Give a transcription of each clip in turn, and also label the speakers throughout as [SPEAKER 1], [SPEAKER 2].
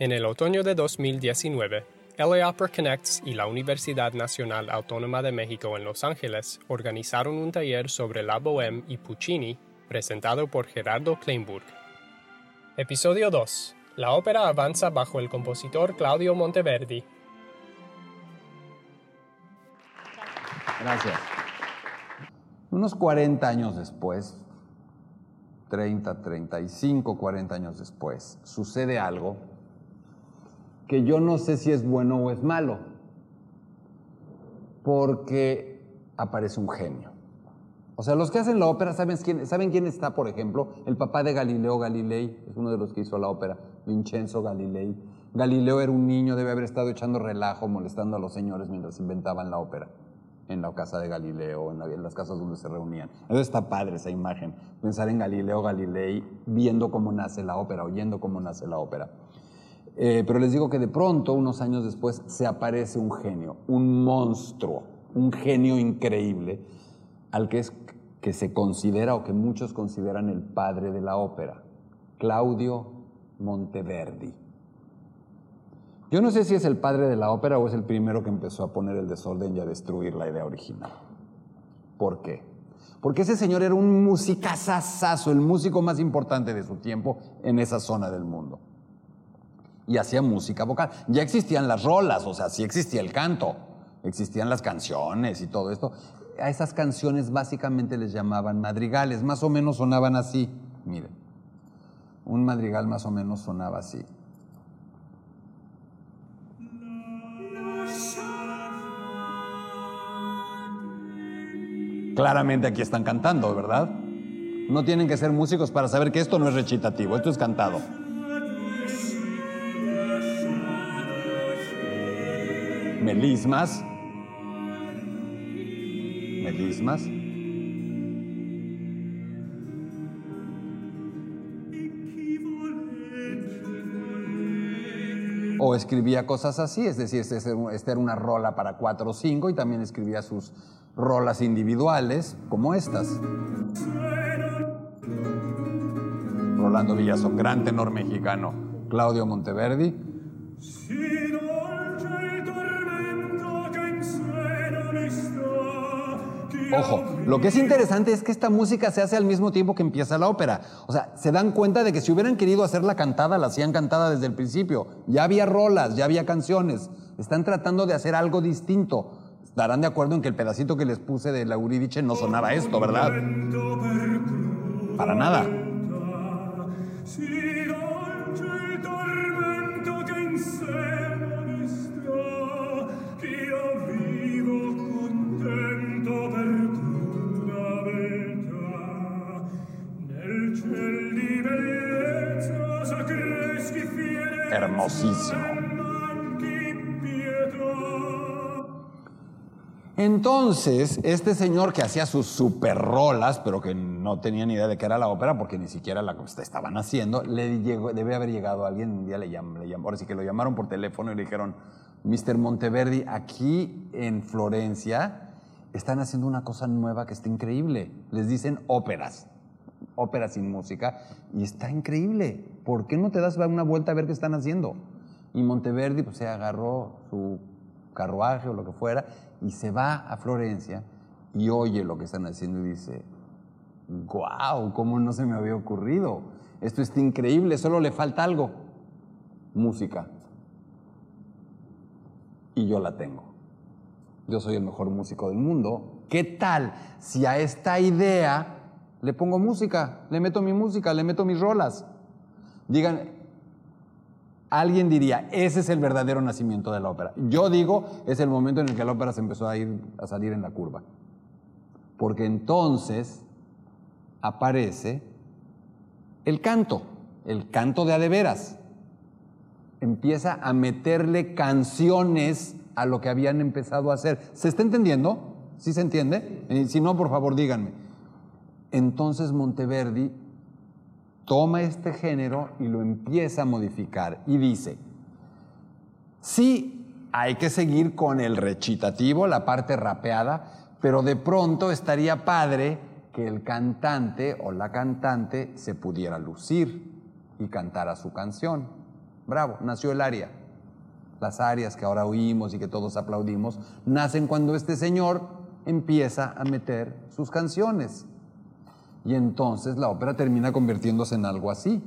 [SPEAKER 1] En el otoño de 2019, LA Opera Connects y la Universidad Nacional Autónoma de México en Los Ángeles organizaron un taller sobre la Bohème y Puccini presentado por Gerardo Kleinburg. Episodio 2. La ópera avanza bajo el compositor Claudio Monteverdi.
[SPEAKER 2] Gracias. Unos 40 años después, 30, 35, 40 años después, sucede algo que yo no sé si es bueno o es malo, porque aparece un genio. O sea, los que hacen la ópera, ¿saben quién, ¿saben quién está, por ejemplo? El papá de Galileo Galilei, es uno de los que hizo la ópera, Vincenzo Galilei. Galileo era un niño, debe haber estado echando relajo, molestando a los señores mientras inventaban la ópera en la casa de Galileo, en, las casas donde se reunían. Eso está padre, esa imagen. Pensar en Galileo Galilei viendo cómo nace la ópera, oyendo cómo nace la ópera. Eh, pero les digo que de pronto, unos años después, se aparece un genio, un monstruo, un genio increíble, al que, es, que se considera o que muchos consideran el padre de la ópera, Claudio Monteverdi. Yo no sé si es el padre de la ópera o es el primero que empezó a poner el desorden y a destruir la idea original. ¿Por qué? Porque ese señor era un musicazazazo, el músico más importante de su tiempo en esa zona del mundo. Y hacía música vocal. Ya existían las rolas, o sea, sí existía el canto, existían las canciones y todo esto. A esas canciones básicamente les llamaban madrigales, más o menos sonaban así. Miren, un madrigal más o menos sonaba así. Claramente aquí están cantando, ¿verdad? No tienen que ser músicos para saber que esto no es recitativo, esto es cantado. Melismas. Melismas. o escribía cosas así, es decir, esta era una rola para cuatro o cinco y también escribía sus rolas individuales como estas. Rolando Villazón, gran tenor mexicano. Claudio Monteverdi. Ojo, lo que es interesante es que esta música se hace al mismo tiempo que empieza la ópera. O sea, se dan cuenta de que si hubieran querido hacerla cantada, la hacían cantada desde el principio. Ya había rolas, ya había canciones. Están tratando de hacer algo distinto. Estarán de acuerdo en que el pedacito que les puse de la Euridice no sonaba esto, ¿verdad? Para nada. Entonces, este señor que hacía sus super rolas, pero que no tenía ni idea de qué era la ópera, porque ni siquiera la estaban haciendo, le llegó, debe haber llegado alguien, un día le llamó, le llamó, ahora sí que lo llamaron por teléfono y le dijeron, Mr. Monteverdi, aquí en Florencia están haciendo una cosa nueva que está increíble. Les dicen óperas ópera sin música y está increíble. ¿Por qué no te das una vuelta a ver qué están haciendo? Y Monteverdi pues, se agarró su carruaje o lo que fuera y se va a Florencia y oye lo que están haciendo y dice, wow, ¿cómo no se me había ocurrido? Esto está increíble, solo le falta algo, música. Y yo la tengo. Yo soy el mejor músico del mundo. ¿Qué tal si a esta idea le pongo música, le meto mi música, le meto mis rolas. Digan, alguien diría, ese es el verdadero nacimiento de la ópera. Yo digo, es el momento en el que la ópera se empezó a ir a salir en la curva. Porque entonces aparece el canto, el canto de adeveras. Empieza a meterle canciones a lo que habían empezado a hacer. ¿Se está entendiendo? ¿Sí se entiende? Si no, por favor, díganme. Entonces Monteverdi toma este género y lo empieza a modificar y dice, sí, hay que seguir con el recitativo, la parte rapeada, pero de pronto estaría padre que el cantante o la cantante se pudiera lucir y cantara su canción. bravo, nació el aria. Las arias que ahora oímos y que todos aplaudimos, nacen cuando este señor empieza a meter sus canciones. Y entonces la ópera termina convirtiéndose en algo así.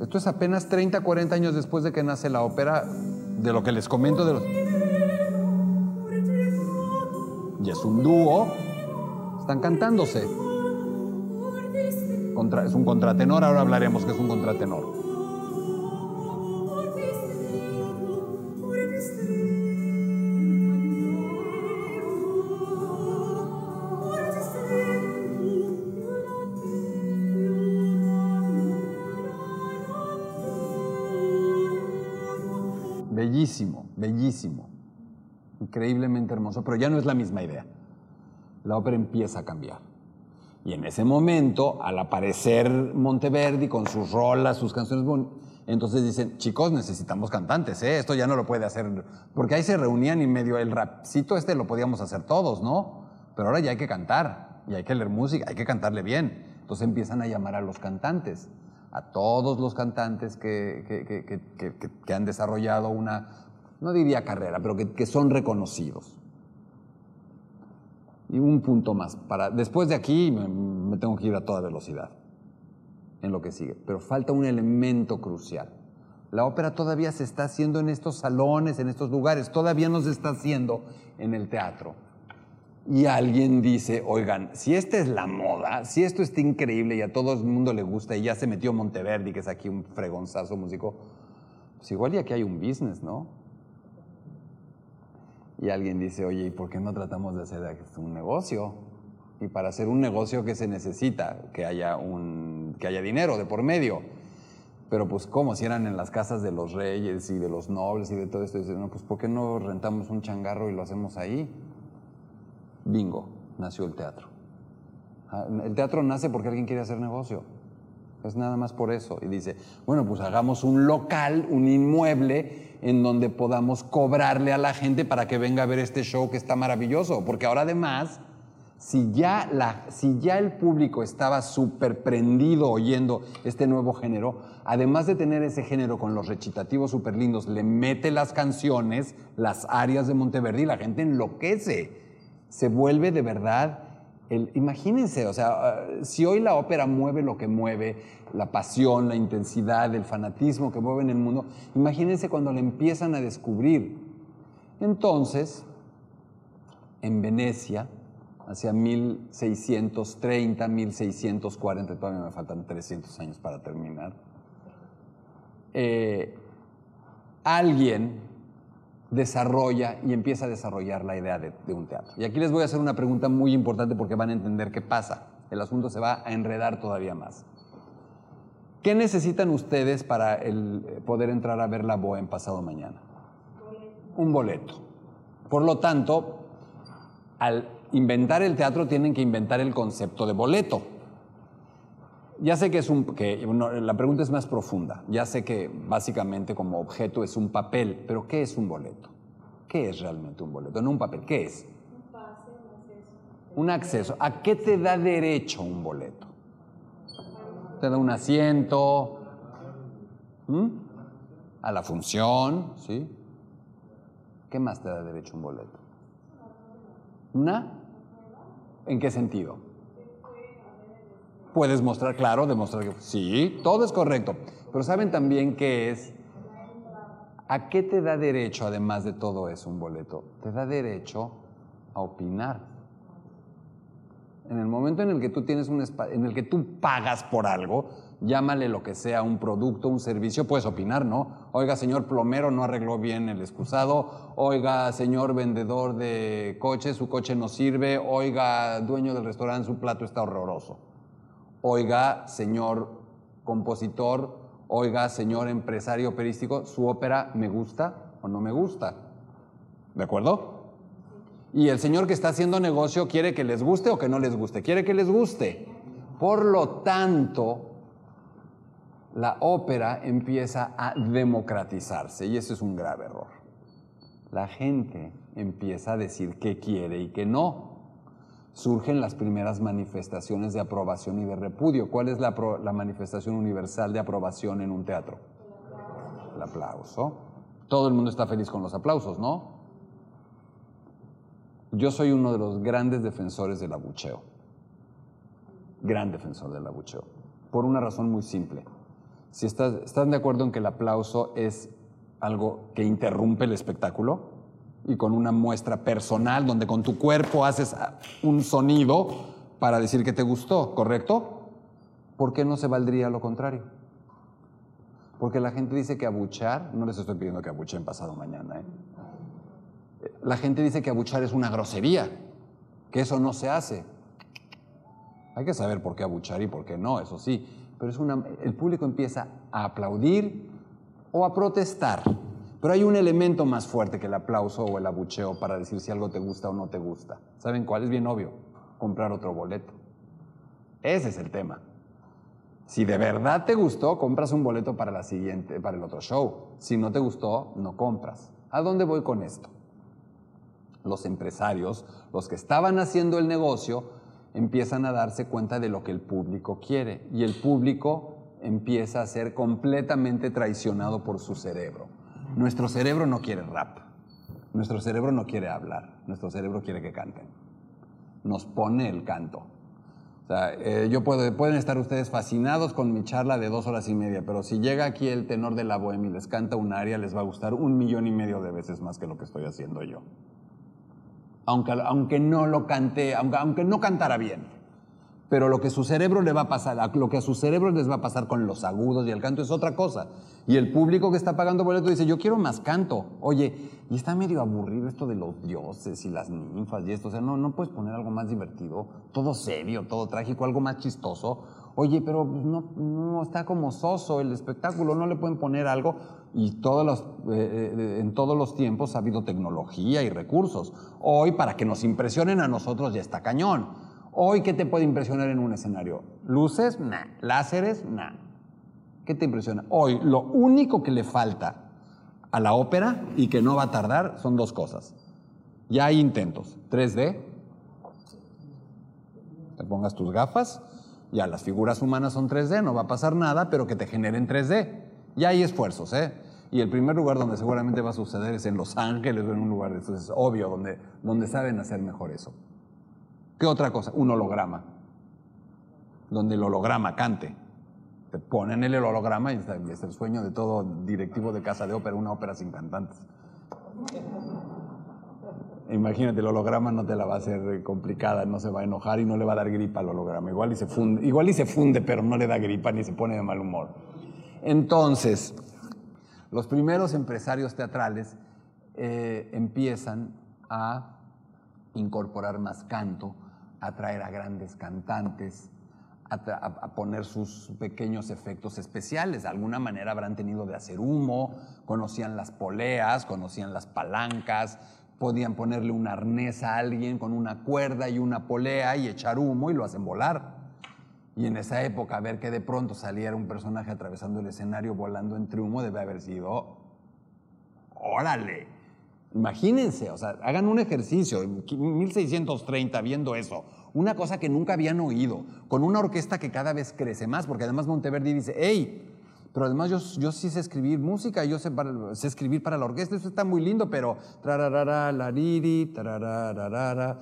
[SPEAKER 2] Esto es apenas 30, 40 años después de que nace la ópera, de lo que les comento de los... Y es un dúo, están cantándose. Es un contratenor, ahora hablaremos que es un contratenor. Bellísimo, bellísimo, increíblemente hermoso, pero ya no es la misma idea. La ópera empieza a cambiar. Y en ese momento, al aparecer Monteverdi con sus rolas, sus canciones, entonces dicen, chicos, necesitamos cantantes, ¿eh? esto ya no lo puede hacer, porque ahí se reunían y medio el rapcito este lo podíamos hacer todos, ¿no? Pero ahora ya hay que cantar, y hay que leer música, hay que cantarle bien. Entonces empiezan a llamar a los cantantes a todos los cantantes que, que, han desarrollado una, no diría carrera, pero que, son reconocidos. Y un punto más. Para, después de aquí me, me tengo que ir a toda velocidad en lo que sigue. Pero falta un elemento crucial. La ópera todavía se está haciendo en estos salones, en estos lugares, todavía no se está haciendo en el teatro y alguien dice, oigan, si esta es la moda, si esto está increíble y a todo el mundo le gusta y ya se metió Monteverdi, que es aquí un fregonzazo músico, pues igual ya que hay un business, ¿no? Y alguien dice, oye, ¿y por qué no tratamos de hacer un negocio? Y para hacer un negocio, ¿qué se necesita? Que haya, un, que haya dinero de por medio. Pero pues, ¿cómo? Si eran en las casas de los reyes y de los nobles y de todo esto, dicen, no, pues ¿por qué no rentamos un changarro y lo hacemos ahí? bingo, nació el teatro. Ah, el teatro nace porque alguien quiere hacer negocio. Es nada más por eso. Y dice, bueno, pues hagamos un local, un inmueble en donde podamos cobrarle a la gente para que venga a ver este show que está maravilloso. Porque ahora además, si ya, la, si ya el público estaba súper prendido oyendo este nuevo género, además de tener ese género con los recitativos súper lindos, le mete las canciones, las arias de Monteverdi la gente enloquece se vuelve de verdad imagínense, o sea, si hoy la ópera mueve lo que mueve, la pasión, la intensidad, el fanatismo que mueve en el mundo, imagínense cuando la empiezan a descubrir. Entonces, en Venecia, hacia 1630, 1640, todavía me faltan 300 años para terminar, eh, alguien desarrolla y empieza a desarrollar la idea de, un teatro. Y aquí les voy a hacer una pregunta muy importante porque van a entender qué pasa. El asunto se va a enredar todavía más. ¿Qué necesitan ustedes para el, eh, poder entrar a ver la en pasado mañana? Un boleto. Por lo tanto, al inventar el teatro tienen que inventar el concepto de boleto. Ya sé que es un, que la pregunta es más profunda. Ya sé que básicamente como objeto es un papel, pero ¿qué es un boleto? ¿Qué es realmente un boleto? No un papel, ¿qué es? Un pase, un acceso. Un acceso. ¿A qué te da derecho un boleto? Te da un asiento, a la función, ¿sí? ¿Qué más te da derecho un boleto? ¿Una? ¿En qué sentido? Puedes mostrar, claro, demostrar que sí, todo es correcto. Pero saben también qué es, ¿a qué te da derecho, además de todo eso, un boleto? Te da derecho a opinar. En el momento en el que tú tienes un en el que tú pagas por algo, llámale lo que sea, un producto, un servicio, puedes opinar, ¿no? Oiga, señor plomero, no arregló bien el excusado. Oiga, señor vendedor de coches, su coche no sirve. Oiga, dueño del restaurante, su plato está horroroso oiga, señor compositor, oiga, señor empresario operístico, su ópera me gusta o no me gusta. ¿De acuerdo? Y el señor que está haciendo negocio quiere que les guste o que no les guste. Quiere que les guste. Por lo tanto, la ópera empieza a democratizarse y ese es un grave error. la gente empieza a decir qué quiere y qué no. Surgen las primeras manifestaciones de aprobación y de repudio. ¿Cuál es la, manifestación universal de aprobación en un teatro? El aplauso. Todo el mundo está feliz con los aplausos, ¿no? Yo soy uno de los grandes defensores del abucheo. Gran defensor del abucheo. Por una razón muy simple. Si estás, ¿Están de acuerdo en que el aplauso es algo que interrumpe el espectáculo? Y con una muestra personal donde con tu cuerpo haces un sonido para decir que te gustó, ¿correcto? ¿Por qué no se valdría lo contrario? Porque la gente dice que abuchar, no les estoy pidiendo que abuchen pasado mañana, ¿eh? La gente dice que abuchar es una grosería, que eso no se hace. Hay que saber por qué abuchar y por qué no, eso sí. Pero es una, el público empieza a aplaudir o a protestar. Pero hay un elemento más fuerte que el aplauso o el abucheo para decir si algo te gusta o no te gusta. ¿Saben cuál? Es bien obvio. Comprar otro boleto. Ese es el tema. Si de verdad te gustó, compras un boleto para la siguiente, para el otro show. Si no te gustó, no compras. ¿A dónde voy con esto? los empresarios, los que estaban haciendo el negocio, empiezan a darse cuenta de lo que el público quiere y el público empieza a ser completamente traicionado por su cerebro. Nuestro cerebro no quiere rap, nuestro cerebro no quiere hablar, nuestro cerebro quiere que canten. Nos pone el canto. O sea, eh, yo puedo, pueden estar ustedes fascinados con mi charla de dos horas y media, pero si llega aquí el tenor de la bohemia y les canta un aria, les va a gustar un millón y medio de veces más que lo que estoy haciendo yo aunque, aunque no lo cante, aunque, aunque no cantara bien. Pero lo que a su cerebro les va a pasar con los agudos y el canto es otra cosa. Y el público que está pagando boleto dice, yo quiero más canto. Oye, y está medio aburrido esto de los dioses y las ninfas y esto. O sea, no, no puedes poner algo más divertido, todo serio, todo trágico, algo más chistoso. Oye, pero no, no está como soso el espectáculo, no le pueden poner algo y todos los, eh, eh, en todos los tiempos ha habido tecnología y recursos. Hoy, para que nos impresionen a nosotros, ya está cañón. Hoy, ¿qué te puede impresionar en un escenario? ¿Luces? Nah. ¿Láseres? Nah. ¿Qué te impresiona? Hoy, lo único que le falta a la ópera y que no va a tardar son dos cosas. Ya hay intentos. 3D. Te pongas tus gafas. Ya las figuras humanas son 3D, no va a pasar nada, pero que te generen 3D. Ya hay esfuerzos, ¿eh? Y el primer lugar donde seguramente va a suceder es en Los Ángeles o en un lugar de estos, es obvio, donde, donde saben hacer mejor eso. ¿Qué otra cosa? Un holograma. Donde el holograma cante. Te ponen el holograma y es el sueño de todo directivo de casa de ópera, una ópera sin cantantes. Imagínate, el holograma no te la va a hacer complicada, no se va a enojar y no le va a dar gripa al holograma. Igual y se funde, igual y se funde pero no le da gripa ni se pone de mal humor. Entonces, los primeros empresarios teatrales eh, empiezan a incorporar más canto, a a grandes cantantes, a, poner sus pequeños efectos especiales. De alguna manera habrán tenido de hacer humo, conocían las poleas, conocían las palancas, podían ponerle un arnés a alguien con una cuerda y una polea y echar humo y lo hacen volar. Y en esa época, ver que de pronto saliera un personaje atravesando el escenario volando entre humo debe haber sido, órale. Imagínense, o sea, hagan un ejercicio, en 1630 viendo eso, una cosa que nunca habían oído, con una orquesta que cada vez crece más, porque además Monteverdi dice, hey, pero además yo, yo sí sé escribir música, yo sé, sé, escribir para la orquesta, eso está muy lindo, pero trararara, lariri, trararara,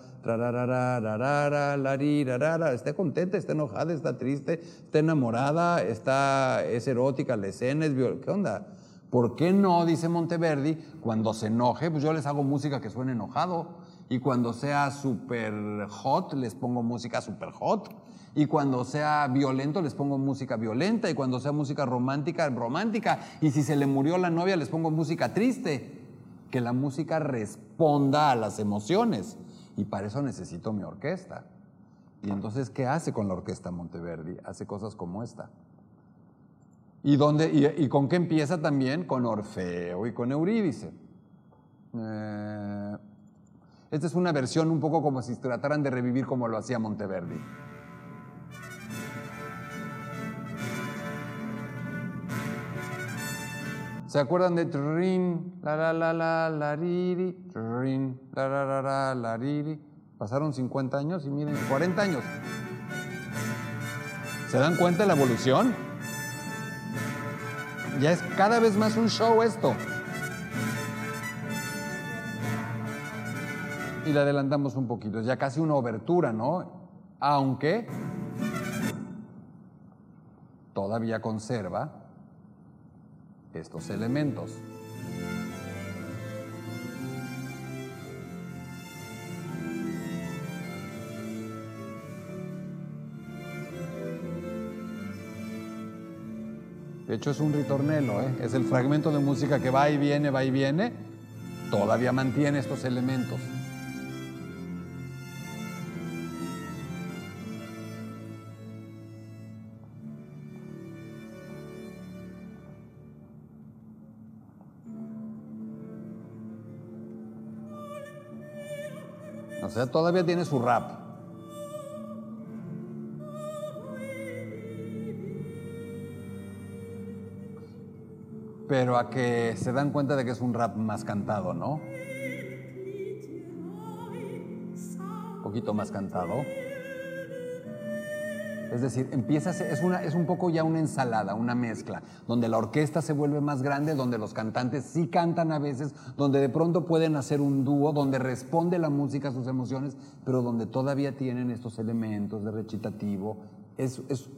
[SPEAKER 2] larirarara, esté contenta, está enojada, está triste, está enamorada, está, es erótica, la escena es ¿qué onda? ¿Por qué no, dice Monteverdi, cuando se enoje, pues yo les hago música que suene enojado, y cuando sea súper hot, les pongo música súper hot, y cuando sea violento les pongo música violenta y cuando sea música romántica, romántica. Y si se le murió la novia les pongo música triste. Que la música responda a las emociones. Y para eso necesito mi orquesta. Y entonces, ¿qué hace con la orquesta Monteverdi? Hace cosas como esta. ¿Y, dónde, y, con qué empieza también? Con Orfeo y con Eurídice. Eh, esta es una versión un poco como si trataran de revivir como lo hacía Monteverdi. ¿Se acuerdan de trin, la la la la la riri, trin, la la la la la riri? Pasaron 50 años y miren, 40 años. ¿Se dan cuenta de la evolución? Ya es cada vez más un show esto. Y le adelantamos un poquito, ya casi una obertura, ¿no? Aunque todavía conserva estos elementos. De hecho es un ritornelo, ¿eh? es el fragmento de música que va y viene, va y viene, todavía mantiene estos elementos. O sea, todavía tiene su rap. Pero a que se dan cuenta de que es un rap más cantado, ¿no? Un poquito más cantado. Es decir, empieza a ser, es, una, es un poco ya una ensalada, una mezcla, donde la orquesta se vuelve más grande, donde los cantantes sí cantan a veces, donde de pronto pueden hacer un dúo, donde responde la música a sus emociones, pero donde todavía tienen estos elementos de recitativo. Es, es,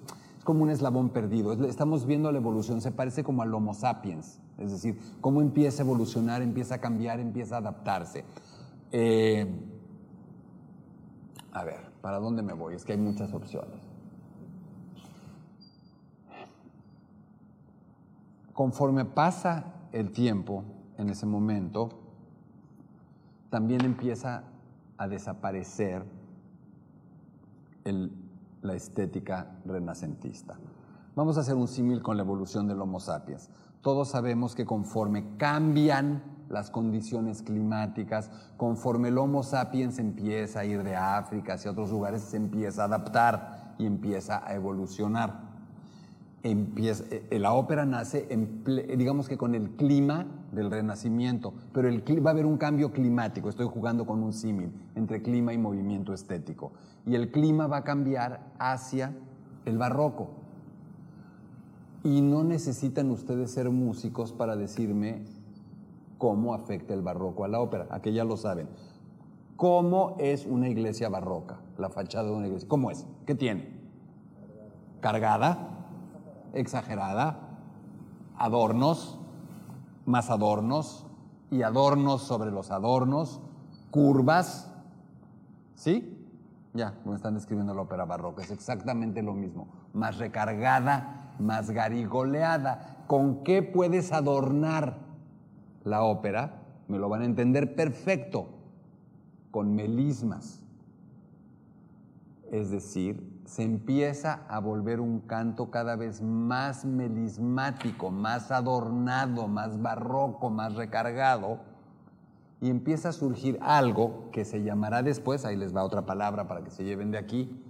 [SPEAKER 2] como un eslabón perdido. Es- estamos viendo la evolución, se parece como al Homo sapiens, es decir, cómo empieza a evolucionar, empieza a cambiar, empieza a adaptarse. Eh, a ver, ¿para dónde me voy? Es que hay muchas opciones. Conforme pasa el tiempo en ese momento, también empieza a desaparecer el- la estética renacentista. Vamos a hacer un símil con la evolución del Homo sapiens. Todos sabemos que conforme cambian las condiciones climáticas, conforme el Homo sapiens empieza a ir de África hacia otros lugares, se empieza a adaptar y empieza a evolucionar empieza, eh, la ópera nace, digamos que con el clima del Renacimiento, pero el, va a haber un cambio climático, estoy jugando con un símil entre clima y movimiento estético, y el clima va a cambiar hacia el barroco. Y no necesitan ustedes ser músicos para decirme cómo afecta el barroco a la ópera, a que ya lo saben. ¿Cómo es una iglesia barroca? La fachada de una iglesia. ¿Cómo es? ¿Qué tiene? Cargada, exagerada, adornos, más adornos y adornos sobre los adornos, curvas, ¿sí? Ya, me están describiendo la ópera barroca, es exactamente lo mismo, más recargada, más garigoleada. ¿Con qué puedes adornar la ópera? Me lo van a entender perfecto, con melismas. Es decir, se empieza a volver un canto cada vez más melismático, más adornado, más barroco, más recargado, y empieza a surgir algo que se llamará después, ahí les va otra palabra para que se lleven de aquí,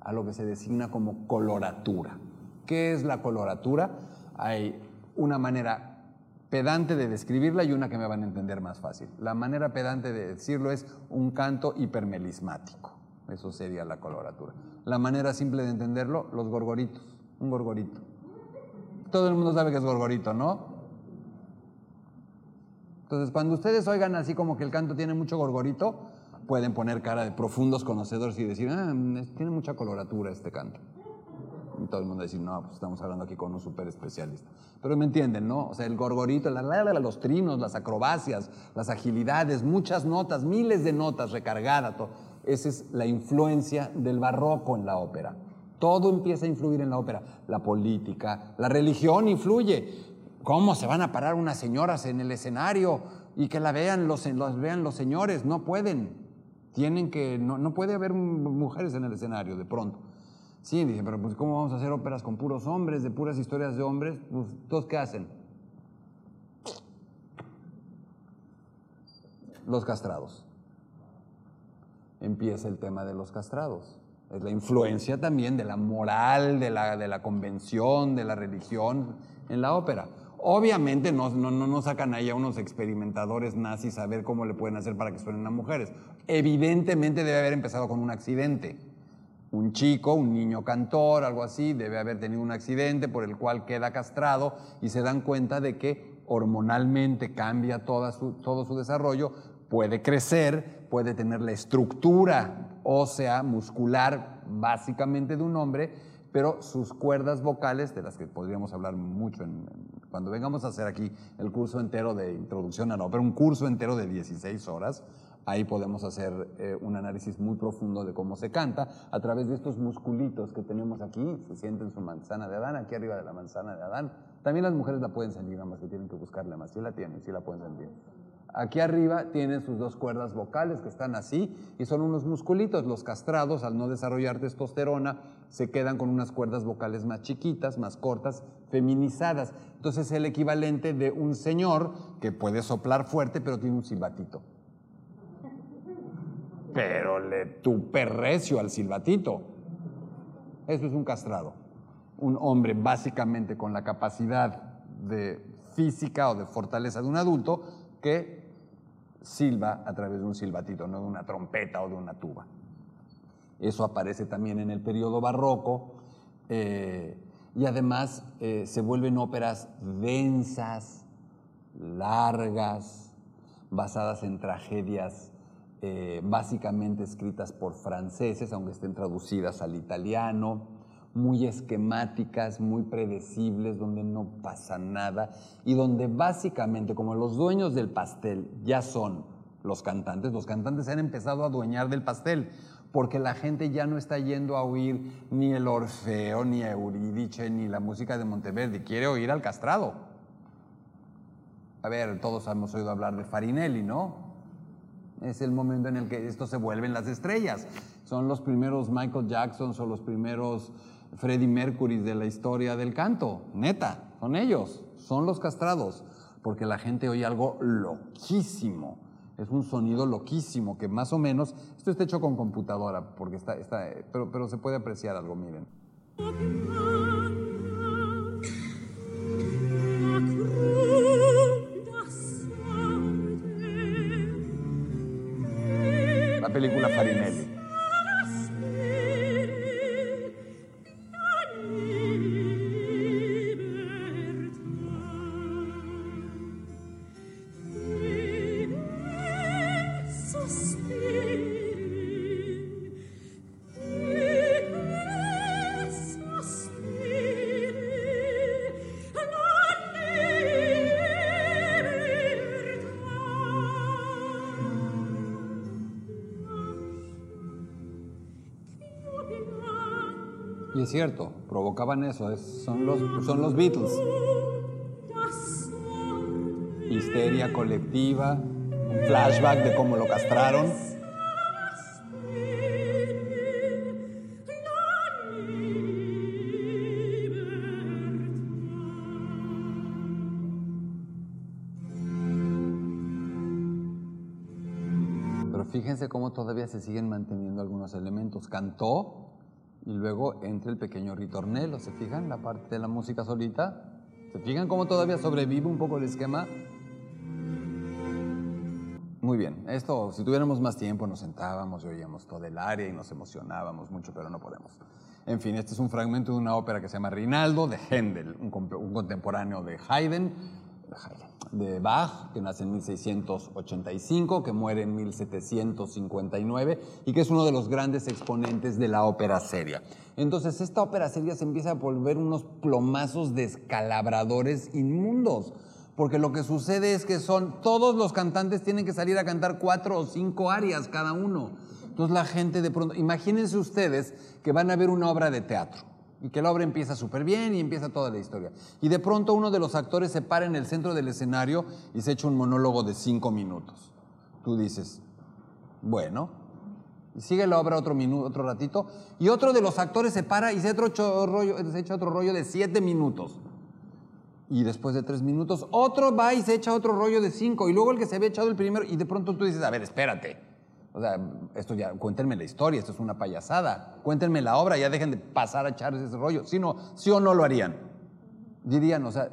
[SPEAKER 2] a lo que se designa como coloratura. ¿Qué es la coloratura? Hay una manera pedante de describirla y una que me van a entender más fácil. La manera pedante de decirlo es un canto hipermelismático. Eso sería la coloratura. La manera simple de entenderlo, los gorgoritos. Un gorgorito. Todo el mundo sabe que es gorgorito, ¿no? Entonces, cuando ustedes oigan así como que el canto tiene mucho gorgorito, pueden poner cara de profundos conocedores y decir, ah, tiene mucha coloratura este canto. Y todo el mundo decir, no, pues estamos hablando aquí con un súper especialista. Pero me entienden, ¿no? O sea, el gorgorito, la, la, la, los trinos, las acrobacias, las agilidades, muchas notas, miles de notas recargadas. todo. Esa es la influencia del barroco en la ópera. Todo empieza a influir en la ópera. La política, la religión influye. ¿Cómo se van a parar unas señoras en el escenario y que la vean los, vean los señores? No pueden. Tienen que, no, no puede haber mujeres en el escenario de pronto. Sí, dije, pero pues ¿cómo vamos a hacer óperas con puros hombres, de puras historias de hombres? Pues, ¿todos qué hacen? Los castrados. Empieza el tema de los castrados. Es la influencia también de la moral, de la, de la convención, de la religión en la ópera. Obviamente no, no, no sacan ahí a unos experimentadores nazis a ver cómo le pueden hacer para que suenen a mujeres. Evidentemente debe haber empezado con un accidente. Un chico, un niño cantor, algo así, debe haber tenido un accidente por el cual queda castrado y se dan cuenta de que hormonalmente cambia toda su, todo su desarrollo, puede crecer, puede tener la estructura ósea, muscular, básicamente de un hombre, pero sus cuerdas vocales, de las que podríamos hablar mucho cuando vengamos a hacer aquí el curso entero de introducción a la ópera, un curso entero de 16 horas, ahí podemos hacer eh, un análisis muy profundo de cómo se canta a través de estos musculitos que tenemos aquí, se sienten su manzana de Adán, aquí arriba de la manzana de Adán. También las mujeres la pueden sentir, nada más que tienen que buscarla más, sí la tienen, sí la pueden sentir. Aquí arriba tienen sus dos cuerdas vocales que están así y son unos musculitos. Los castrados, al no desarrollar testosterona, se quedan con unas cuerdas vocales más chiquitas, más cortas, feminizadas. Entonces es el equivalente de un señor que puede soplar fuerte pero tiene un silbatito. Pero le tupe recio al silbatito. Eso es un castrado. Un hombre básicamente con la capacidad de física o de fortaleza de un adulto que silba a través de un silbatito, no de una trompeta o de una tuba. Eso aparece también en el periodo barroco eh, y además eh, se vuelven óperas densas, largas, basadas en tragedias eh, básicamente escritas por franceses, aunque estén traducidas al italiano, muy esquemáticas, muy predecibles, donde no pasa nada y donde básicamente como los dueños del pastel ya son los cantantes, los cantantes han empezado a adueñar del pastel porque la gente ya no está yendo a oír ni el Orfeo, ni a Eurídice, ni la música de Monteverdi, quiere oír al castrado. A ver, todos hemos oído hablar de Farinelli, ¿no? Es el momento en el que esto se vuelven las estrellas. Son los primeros Michael Jackson, son los primeros Freddie Mercury de la historia del canto, neta, son ellos, son los castrados, porque la gente oye algo loquísimo, es un sonido loquísimo que más o menos, esto está hecho con computadora, porque está, está pero, pero se puede apreciar algo, miren. La película Farinelli. Cierto, provocaban eso, son, los, son los Beatles. Histeria colectiva, un flashback de cómo lo castraron. Pero fíjense cómo todavía se siguen manteniendo algunos elementos. Cantó y luego entra el pequeño ritornelo. ¿Se fijan la parte de la música solita? ¿Se fijan cómo todavía sobrevive un poco el esquema? Muy bien, esto, si tuviéramos más tiempo, nos sentábamos y oíamos todo el área y nos emocionábamos mucho, pero no podemos. En fin, este es un fragmento de una ópera que se llama Rinaldo de Händel, un, un contemporáneo de Haydn, de Bach, que nace en 1685, que muere en 1759 y que es uno de los grandes exponentes de la ópera seria. Entonces, esta ópera seria se empieza a volver unos plomazos descalabradores inmundos, porque lo que sucede es que son todos los cantantes tienen que salir a cantar cuatro o cinco arias cada uno. Entonces la gente de pronto, imagínense ustedes que van a ver una obra de teatro y que la obra empieza súper bien y empieza toda la historia. Y de pronto uno de los actores se para en el centro del escenario y se echa un monólogo de cinco minutos. Tú dices, bueno, y sigue la obra otro minuto, otro ratito, y otro de los actores se para y se, echa otro rollo de siete minutos. Y después de tres minutos, otro va y se echa otro rollo de cinco, y luego el que se había echado el primero, y de pronto tú dices, a ver, espérate, o sea, esto ya, cuéntenme la historia, esto es una payasada. Cuéntenme la obra, ya dejen de pasar a echar ese rollo. Si no, sí o no lo harían. Dirían, o sea,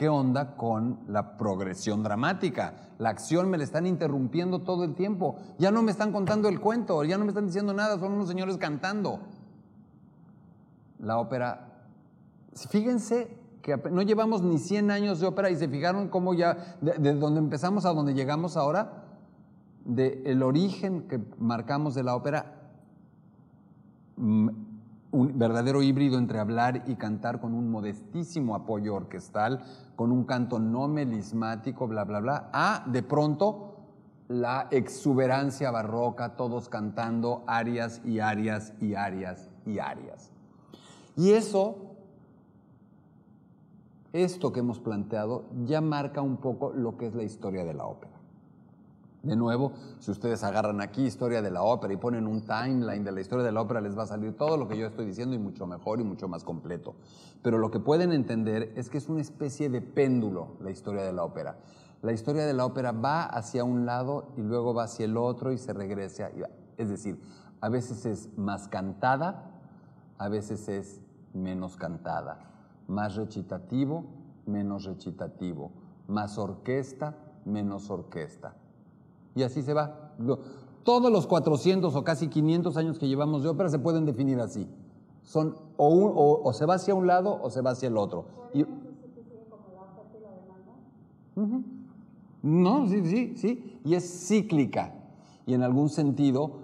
[SPEAKER 2] ¿Qué onda con la progresión dramática? La acción me la están interrumpiendo todo el tiempo. Ya no me están contando el cuento, ya no me están diciendo nada, son unos señores cantando. La ópera, fíjense que no llevamos ni 100 años de ópera y se fijaron cómo ya, de, donde empezamos a donde llegamos ahora, de el origen que marcamos de la ópera, mm, un verdadero híbrido entre hablar y cantar con un modestísimo apoyo orquestal, con un canto no melismático, bla, bla, bla, a de pronto la exuberancia barroca, todos cantando arias y arias y arias y arias. Y eso, esto que hemos planteado, ya marca un poco lo que es la historia de la ópera. De nuevo, si ustedes agarran aquí historia de la ópera y ponen un timeline de la historia de la ópera, les va a salir todo lo que yo estoy diciendo y mucho mejor y mucho más completo. Pero lo que pueden entender es que es una especie de péndulo la historia de la ópera. La historia de la ópera va hacia un lado y luego va hacia el otro y se regresa. Es decir, a veces es más cantada, a veces es menos cantada, más recitativo, menos recitativo, más orquesta, menos orquesta. Y así se va. Todos los 400 o casi 500 años que llevamos de ópera se pueden definir así. Son o, o, se va hacia un lado o se va hacia el otro. Y, No, sí, sí, sí. Y es cíclica. Y en algún sentido,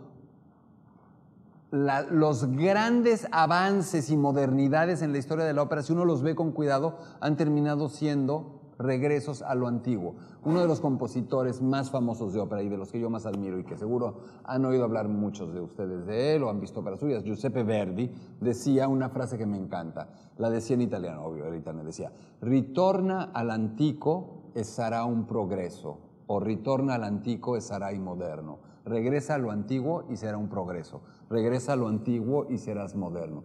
[SPEAKER 2] los grandes avances y modernidades en la historia de la ópera, si uno los ve con cuidado, han terminado siendo regresos a lo antiguo. Uno de los compositores más famosos de ópera y de los que yo más admiro y que seguro han oído hablar muchos de ustedes de él o han visto óperas suyas, Giuseppe Verdi, decía una frase que me encanta. La decía en italiano, obvio, ahorita me decía, ritorna al antico e sarà un progreso, o ritorna al antico e sarai moderno. Regresa a lo antiguo y será un progreso. Regresa a lo antiguo y serás moderno.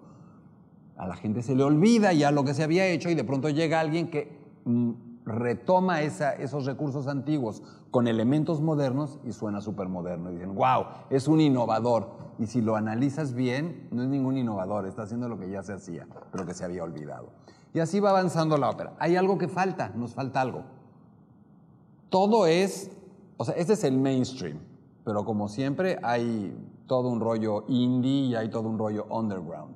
[SPEAKER 2] A la gente se le olvida ya lo que se había hecho y de pronto llega alguien que mm, retoma esos recursos antiguos con elementos modernos y suena súper moderno. Y dicen, wow, es un innovador. Y si lo analizas bien, no es ningún innovador, está haciendo lo que ya se hacía, pero que se había olvidado. Y así va avanzando la ópera. Hay algo que falta, nos falta algo. Todo es, o sea, este es el mainstream, pero como siempre hay todo un rollo indie y hay todo un rollo underground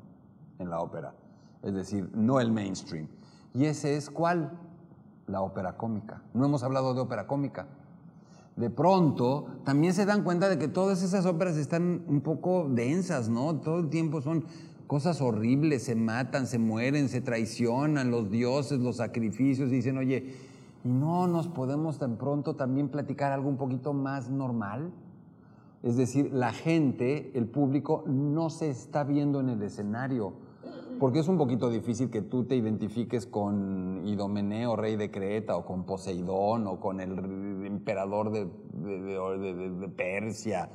[SPEAKER 2] en la ópera. Es decir, no el mainstream. ¿Y ese es cuál? La ópera cómica. No hemos hablado de ópera cómica. De pronto, también se dan cuenta de que todas esas óperas están un poco densas, ¿no? Todo el tiempo son cosas horribles, se matan, se mueren, se traicionan los dioses, los sacrificios, y dicen, oye, ¿y no nos podemos tan pronto también platicar algo un poquito más normal? Es decir, la gente, el público, no se está viendo en el escenario porque es un poquito difícil que tú te identifiques con Idomeneo, rey de Creta, o con Poseidón, o con el emperador de, Persia.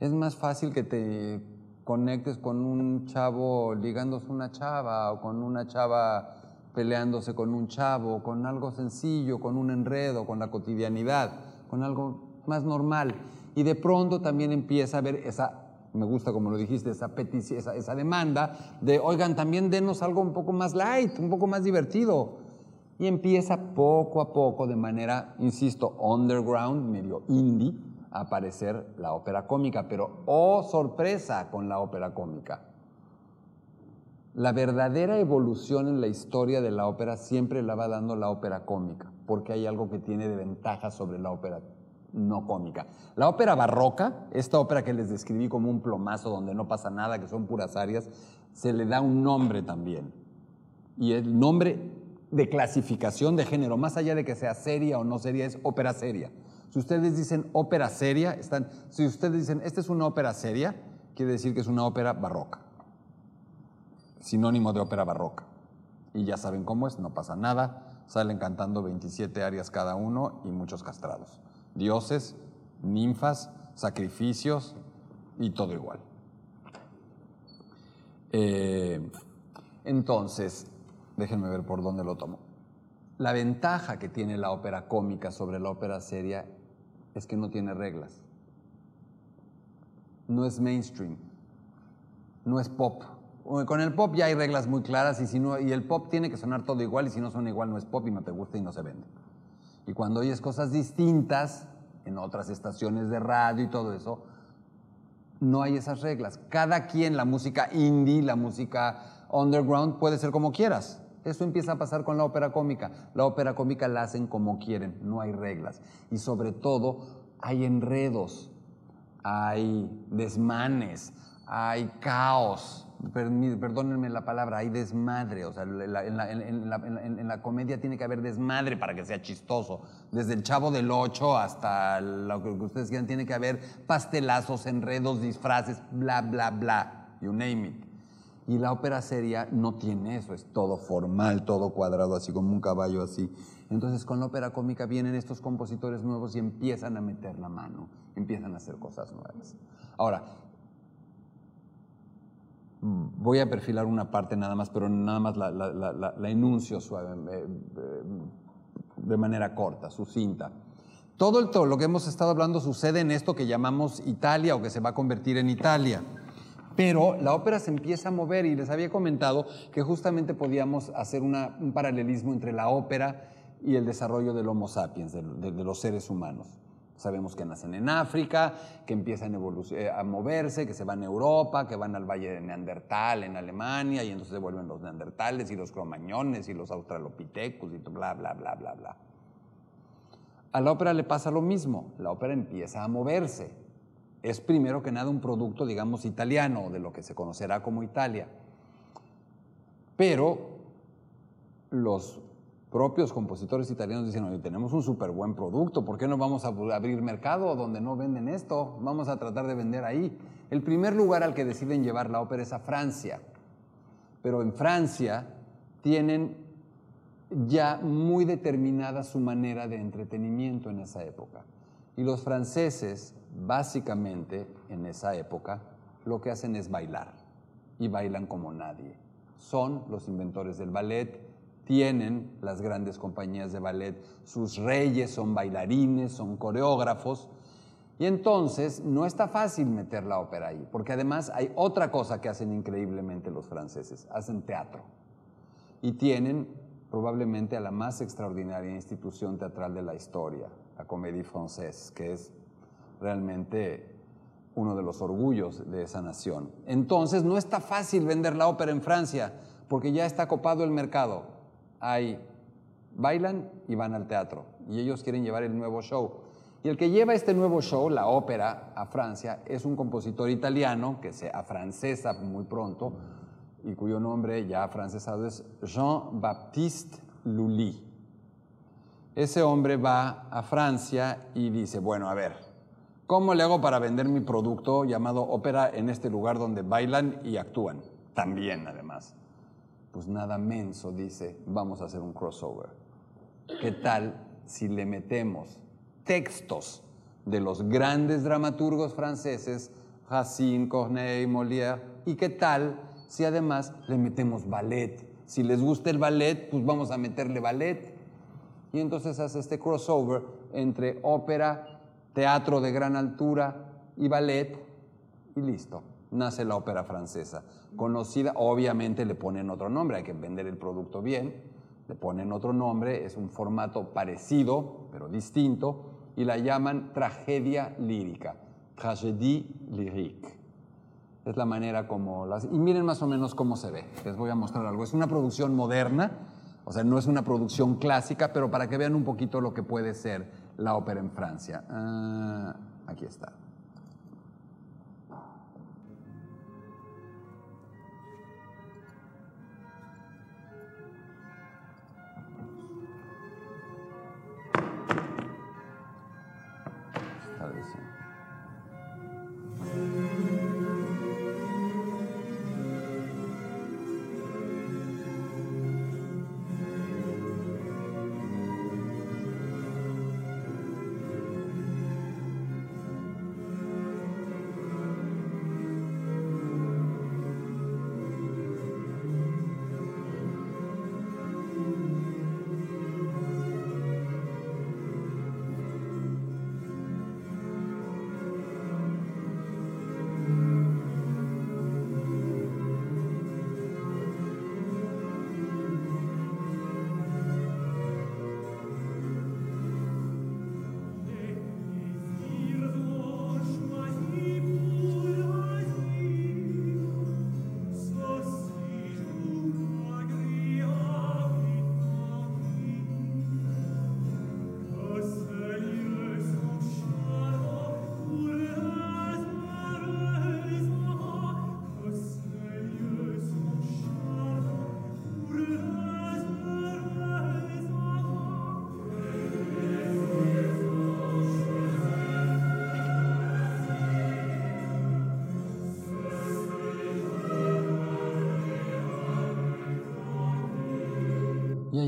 [SPEAKER 2] Es más fácil que te conectes con un chavo ligándose una chava, o con una chava peleándose con un chavo, con algo sencillo, con un enredo, con la cotidianidad, con algo más normal. Y de pronto también empieza a ver esa me gusta como lo dijiste, esa petición, esa, demanda de, oigan, también denos algo un poco más light, un poco más divertido. Y empieza poco a poco, de manera, insisto, underground, medio indie, a aparecer la ópera cómica. Pero, oh sorpresa con la ópera cómica. La verdadera evolución en la historia de la ópera siempre la va dando la ópera cómica, porque hay algo que tiene de ventaja sobre la ópera no cómica. La ópera barroca, esta ópera que les describí como un plomazo donde no pasa nada, que son puras arias, se le da un nombre también. Y el nombre de clasificación de género, más allá de que sea seria o no seria, es ópera seria. Si ustedes dicen ópera seria, están, si ustedes dicen, esta es una ópera seria, quiere decir que es una ópera barroca. Sinónimo de ópera barroca. Y ya saben cómo es, no pasa nada, salen cantando 27 arias cada uno y muchos castrados dioses, ninfas, sacrificios y todo igual. Eh, entonces, déjenme ver por dónde lo tomo. La ventaja que tiene la ópera cómica sobre la ópera seria es que no tiene reglas. No es mainstream, no es pop, Con el pop ya hay reglas muy claras y, si no, y el pop tiene que sonar todo igual y si no suena igual no es pop y no te gusta y no se vende. Y cuando oyes cosas distintas en otras estaciones de radio y todo eso, no hay esas reglas. Cada quien, la música indie, la música underground, puede ser como quieras. Eso empieza a pasar con la ópera cómica. La ópera cómica la hacen como quieren, no hay reglas. Y sobre todo, hay enredos, hay desmanes, hay caos perdónenme la palabra, hay desmadre. O sea, en la, comedia tiene que haber desmadre para que sea chistoso. Desde el chavo del 8 hasta lo que ustedes quieran, tiene que haber pastelazos, enredos, disfraces, bla, bla, bla. You name it. Y la ópera seria no tiene eso, es todo formal, todo cuadrado, así como un caballo así. Entonces con la ópera cómica vienen estos compositores nuevos y empiezan a meter la mano, empiezan a hacer cosas nuevas. Ahora, voy a perfilar una parte nada más, pero nada más la, enuncio suave, eh, eh, de manera corta, sucinta. Todo, el, todo lo que hemos estado hablando sucede en esto que llamamos Italia o que se va a convertir en Italia. Pero la ópera se empieza a mover y les había comentado que justamente podíamos hacer un paralelismo entre la ópera y el desarrollo del Homo sapiens, de los seres humanos. Sabemos que nacen en África, que empiezan a, eh, a, moverse, que se van a Europa, que van al Valle de Neandertal en Alemania y entonces se vuelven los neandertales y los cromañones y los australopithecus y bla, bla, bla, bla, bla. A la ópera le pasa lo mismo, la ópera empieza a moverse. Es primero que nada un producto, digamos, italiano, de lo que se conocerá como Italia. Pero los propios compositores italianos dicen, oye, tenemos un súper buen producto, ¿por qué no vamos a abrir mercado donde no venden esto? Vamos a tratar de vender ahí. El primer lugar al que deciden llevar la ópera es a Francia, pero en Francia tienen ya muy determinada su manera de entretenimiento en esa época. Y los franceses, básicamente, en esa época, lo que hacen es bailar, y bailan como nadie. Son los inventores del ballet, tienen las grandes compañías de ballet. Sus reyes son bailarines, son coreógrafos. Y entonces no está fácil meter la ópera ahí, porque además hay otra cosa que hacen increíblemente los franceses, hacen teatro. Y tienen probablemente a la más extraordinaria institución teatral de la historia, la Comédie Française, que es realmente uno de los orgullos de esa nación. Entonces no está fácil vender la ópera en Francia, porque ya está copado el mercado hay, bailan y van al teatro. Y ellos quieren llevar el nuevo show. Y el que lleva este nuevo show, la ópera, a Francia, es un compositor italiano que se afrancesa muy pronto y cuyo nombre ya afrancesado es Jean-Baptiste Lully. Ese hombre va a Francia y dice, bueno, a ver, ¿cómo le hago para vender mi producto llamado ópera en este lugar donde bailan y actúan? También, además pues nada menso dice, vamos a hacer un crossover. ¿Qué tal si le metemos textos de los grandes dramaturgos franceses, Racine, Corneille, Molière, y qué tal si además le metemos ballet? Si les gusta el ballet, pues vamos a meterle ballet. Y entonces hace este crossover entre ópera, teatro de gran altura y ballet, y listo, nace la ópera francesa conocida, obviamente le ponen otro nombre, hay que vender el producto bien, le ponen otro nombre, es un formato parecido, pero distinto, y la llaman tragedia lírica, tragédie lyrique. Es la manera como las... Y miren más o menos cómo se ve. Les voy a mostrar algo. Es una producción moderna, o sea, no es una producción clásica, pero para que vean un poquito lo que puede ser la ópera en Francia. Ah, aquí está.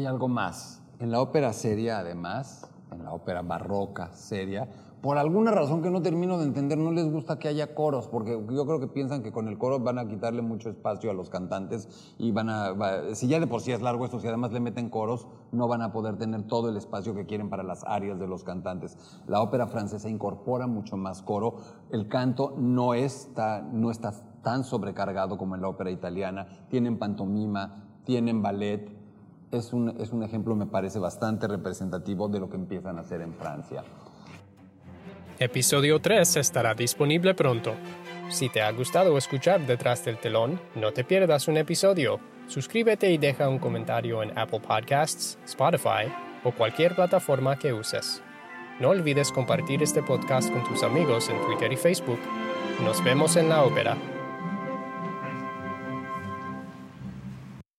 [SPEAKER 2] Algo más. En la ópera seria, además, en la ópera barroca seria, por alguna razón que no termino de entender, no les gusta que haya coros, porque yo creo que piensan que con el coro van a quitarle mucho espacio a los cantantes y van a, si ya de por sí es largo esto, si además le meten coros, no van a poder tener todo el espacio que quieren para las áreas de los cantantes. La ópera francesa incorpora mucho más coro, el canto no está, no está tan sobrecargado como en la ópera italiana, tienen pantomima, tienen ballet, es un, es un ejemplo, me parece, bastante representativo de lo que empiezan a hacer en Francia.
[SPEAKER 1] Episodio 3 estará disponible pronto. Si te ha gustado escuchar Detrás del telón, no te pierdas un episodio. Suscríbete y deja un comentario en Apple Podcasts, Spotify o cualquier plataforma que uses. No olvides compartir este podcast con tus amigos en Twitter y Facebook. Nos vemos en la ópera.